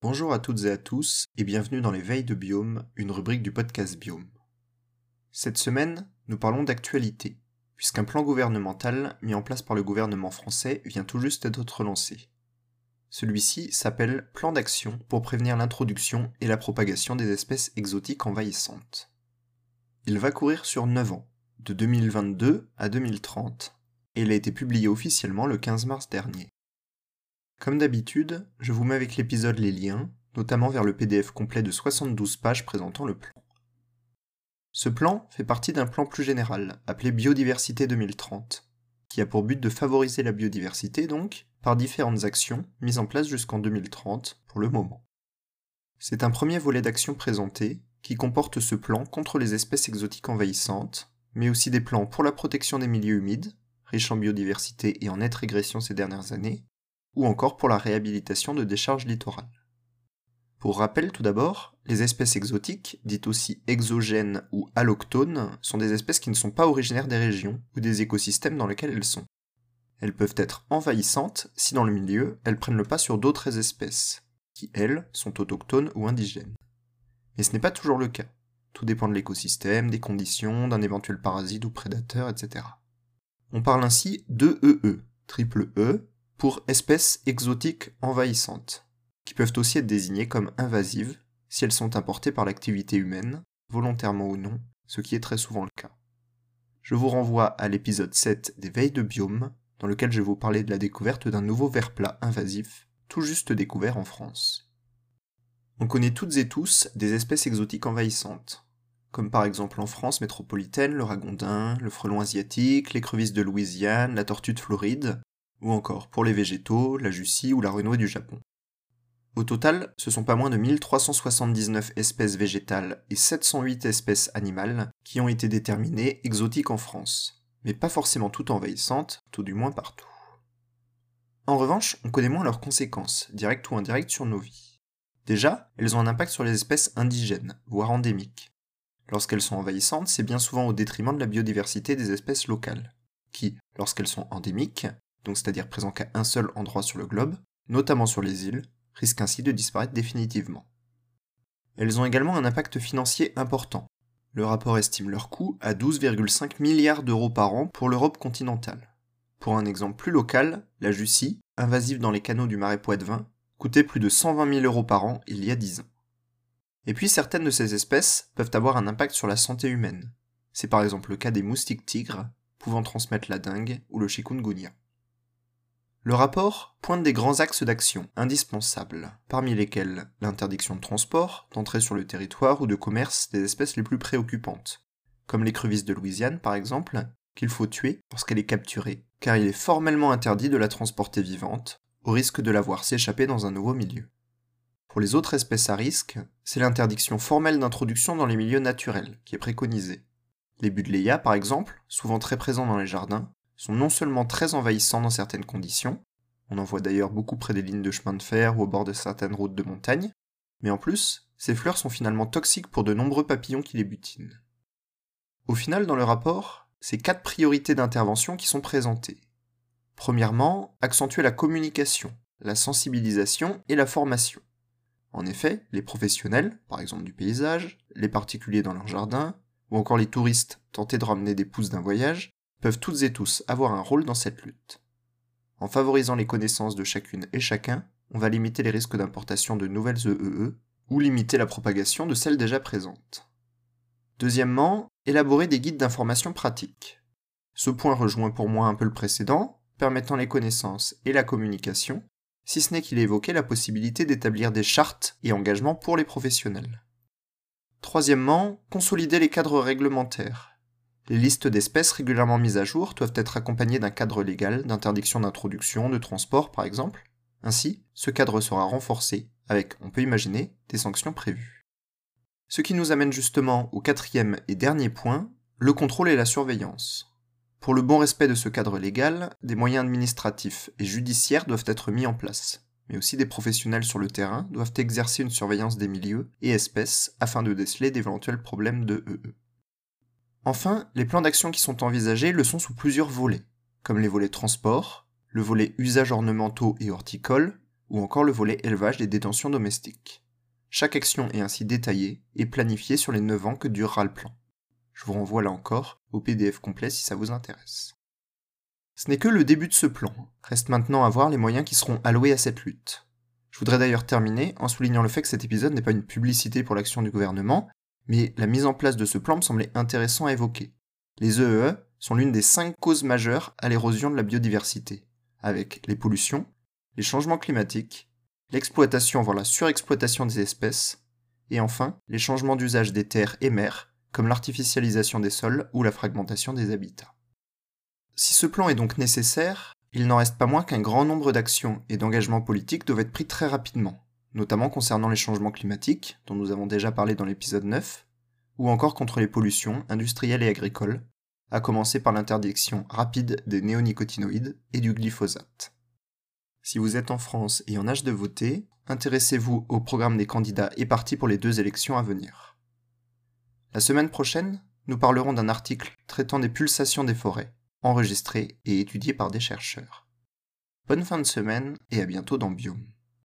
Bonjour à toutes et à tous et bienvenue dans les Veilles de Biome, une rubrique du podcast Biome. Cette semaine, nous parlons d'actualité, puisqu'un plan gouvernemental mis en place par le gouvernement français vient tout juste d'être lancé. Celui-ci s'appelle Plan d'action pour prévenir l'introduction et la propagation des espèces exotiques envahissantes. Il va courir sur 9 ans, de 2022 à 2030, et il a été publié officiellement le 15 mars dernier. Comme d'habitude, je vous mets avec l'épisode les liens, notamment vers le PDF complet de 72 pages présentant le plan. Ce plan fait partie d'un plan plus général, appelé Biodiversité 2030, qui a pour but de favoriser la biodiversité donc, par différentes actions mises en place jusqu'en 2030 pour le moment. C'est un premier volet d'action présenté, qui comporte ce plan contre les espèces exotiques envahissantes, mais aussi des plans pour la protection des milieux humides, riches en biodiversité et en nette régression ces dernières années, ou encore pour la réhabilitation de décharges littorales. Pour rappel tout d'abord, les espèces exotiques, dites aussi exogènes ou alloctones, sont des espèces qui ne sont pas originaires des régions ou des écosystèmes dans lesquels elles sont. Elles peuvent être envahissantes si dans le milieu elles prennent le pas sur d'autres espèces, qui elles sont autochtones ou indigènes. Mais ce n'est pas toujours le cas. Tout dépend de l'écosystème, des conditions, d'un éventuel parasite ou prédateur, etc. On parle ainsi d'EEE, triple E, pour espèces exotiques envahissantes, qui peuvent aussi être désignées comme invasives si elles sont importées par l'activité humaine, volontairement ou non, ce qui est très souvent le cas. Je vous renvoie à l'épisode 7 des Veilles de Biome, dans lequel je vais vous parler de la découverte d'un nouveau ver plat invasif, tout juste découvert en France. On connaît toutes et tous des espèces exotiques envahissantes, comme par exemple en France métropolitaine le ragondin, le frelon asiatique, l'écrevisse de Louisiane, la tortue de Floride, ou encore pour les végétaux, la jussie ou la renouée du Japon. Au total, ce sont pas moins de 1379 espèces végétales et 708 espèces animales qui ont été déterminées exotiques en France, mais pas forcément toutes envahissantes, tout du moins partout. En revanche, on connaît moins leurs conséquences, directes ou indirectes, sur nos vies. Déjà, elles ont un impact sur les espèces indigènes, voire endémiques. Lorsqu'elles sont envahissantes, c'est bien souvent au détriment de la biodiversité des espèces locales, qui, lorsqu'elles sont endémiques, donc c'est-à-dire présents qu'à un seul endroit sur le globe, notamment sur les îles, risquent ainsi de disparaître définitivement. Elles ont également un impact financier important. Le rapport estime leur coût à 12,5 milliards d'euros par an pour l'Europe continentale. Pour un exemple plus local, la Jussie, invasive dans les canaux du marais Poitevin, coûtait plus de 120 000 euros par an il y a 10 ans. Et puis certaines de ces espèces peuvent avoir un impact sur la santé humaine. C'est par exemple le cas des moustiques tigres, pouvant transmettre la dengue ou le chikungunya. Le rapport pointe des grands axes d'action indispensables, parmi lesquels l'interdiction de transport, d'entrée sur le territoire ou de commerce des espèces les plus préoccupantes, comme l'écrevisse de Louisiane par exemple, qu'il faut tuer lorsqu'elle est capturée, car il est formellement interdit de la transporter vivante, au risque de la voir s'échapper dans un nouveau milieu. Pour les autres espèces à risque, c'est l'interdiction formelle d'introduction dans les milieux naturels qui est préconisée. Les budleia, par exemple, souvent très présents dans les jardins, sont non seulement très envahissants dans certaines conditions, on en voit d'ailleurs beaucoup près des lignes de chemin de fer ou au bord de certaines routes de montagne, mais en plus, ces fleurs sont finalement toxiques pour de nombreux papillons qui les butinent. Au final, dans le rapport, c'est quatre priorités d'intervention qui sont présentées. Premièrement, accentuer la communication, la sensibilisation et la formation. En effet, les professionnels, par exemple du paysage, les particuliers dans leur jardin, ou encore les touristes tentés de ramener des pousses d'un voyage, peuvent toutes et tous avoir un rôle dans cette lutte. En favorisant les connaissances de chacune et chacun, on va limiter les risques d'importation de nouvelles EEE e ou limiter la propagation de celles déjà présentes. Deuxièmement, élaborer des guides d'information pratiques. Ce point rejoint pour moi un peu le précédent, permettant les connaissances et la communication, si ce n'est qu'il évoquait la possibilité d'établir des chartes et engagements pour les professionnels. Troisièmement, consolider les cadres réglementaires, les listes d'espèces régulièrement mises à jour doivent être accompagnées d'un cadre légal d'interdiction d'introduction, de transport par exemple. Ainsi, ce cadre sera renforcé avec, on peut imaginer, des sanctions prévues. Ce qui nous amène justement au quatrième et dernier point, le contrôle et la surveillance. Pour le bon respect de ce cadre légal, des moyens administratifs et judiciaires doivent être mis en place, mais aussi des professionnels sur le terrain doivent exercer une surveillance des milieux et espèces afin de déceler d'éventuels problèmes de EE. Enfin, les plans d'action qui sont envisagés le sont sous plusieurs volets, comme les volets transport, le volet usages ornementaux et horticoles, ou encore le volet élevage des détentions domestiques. Chaque action est ainsi détaillée et planifiée sur les 9 ans que durera le plan. Je vous renvoie là encore au PDF complet si ça vous intéresse. Ce n'est que le début de ce plan. Reste maintenant à voir les moyens qui seront alloués à cette lutte. Je voudrais d'ailleurs terminer en soulignant le fait que cet épisode n'est pas une publicité pour l'action du gouvernement, mais la mise en place de ce plan me semblait intéressant à évoquer. Les EEE e sont l'une des cinq causes majeures à l'érosion de la biodiversité, avec les pollutions, les changements climatiques, l'exploitation voire la surexploitation des espèces, et enfin les changements d'usage des terres et mers, comme l'artificialisation des sols ou la fragmentation des habitats. Si ce plan est donc nécessaire, il n'en reste pas moins qu'un grand nombre d'actions et d'engagements politiques doivent être pris très rapidement, notamment concernant les changements climatiques, dont nous avons déjà parlé dans l'épisode 9, ou encore contre les pollutions industrielles et agricoles, à commencer par l'interdiction rapide des néonicotinoïdes et du glyphosate. Si vous êtes en France et en âge de voter, intéressez-vous au programme des candidats et partis pour les deux élections à venir. La semaine prochaine, nous parlerons d'un article traitant des pulsations des forêts, enregistré et étudié par des chercheurs. Bonne fin de semaine et à bientôt dans Biome.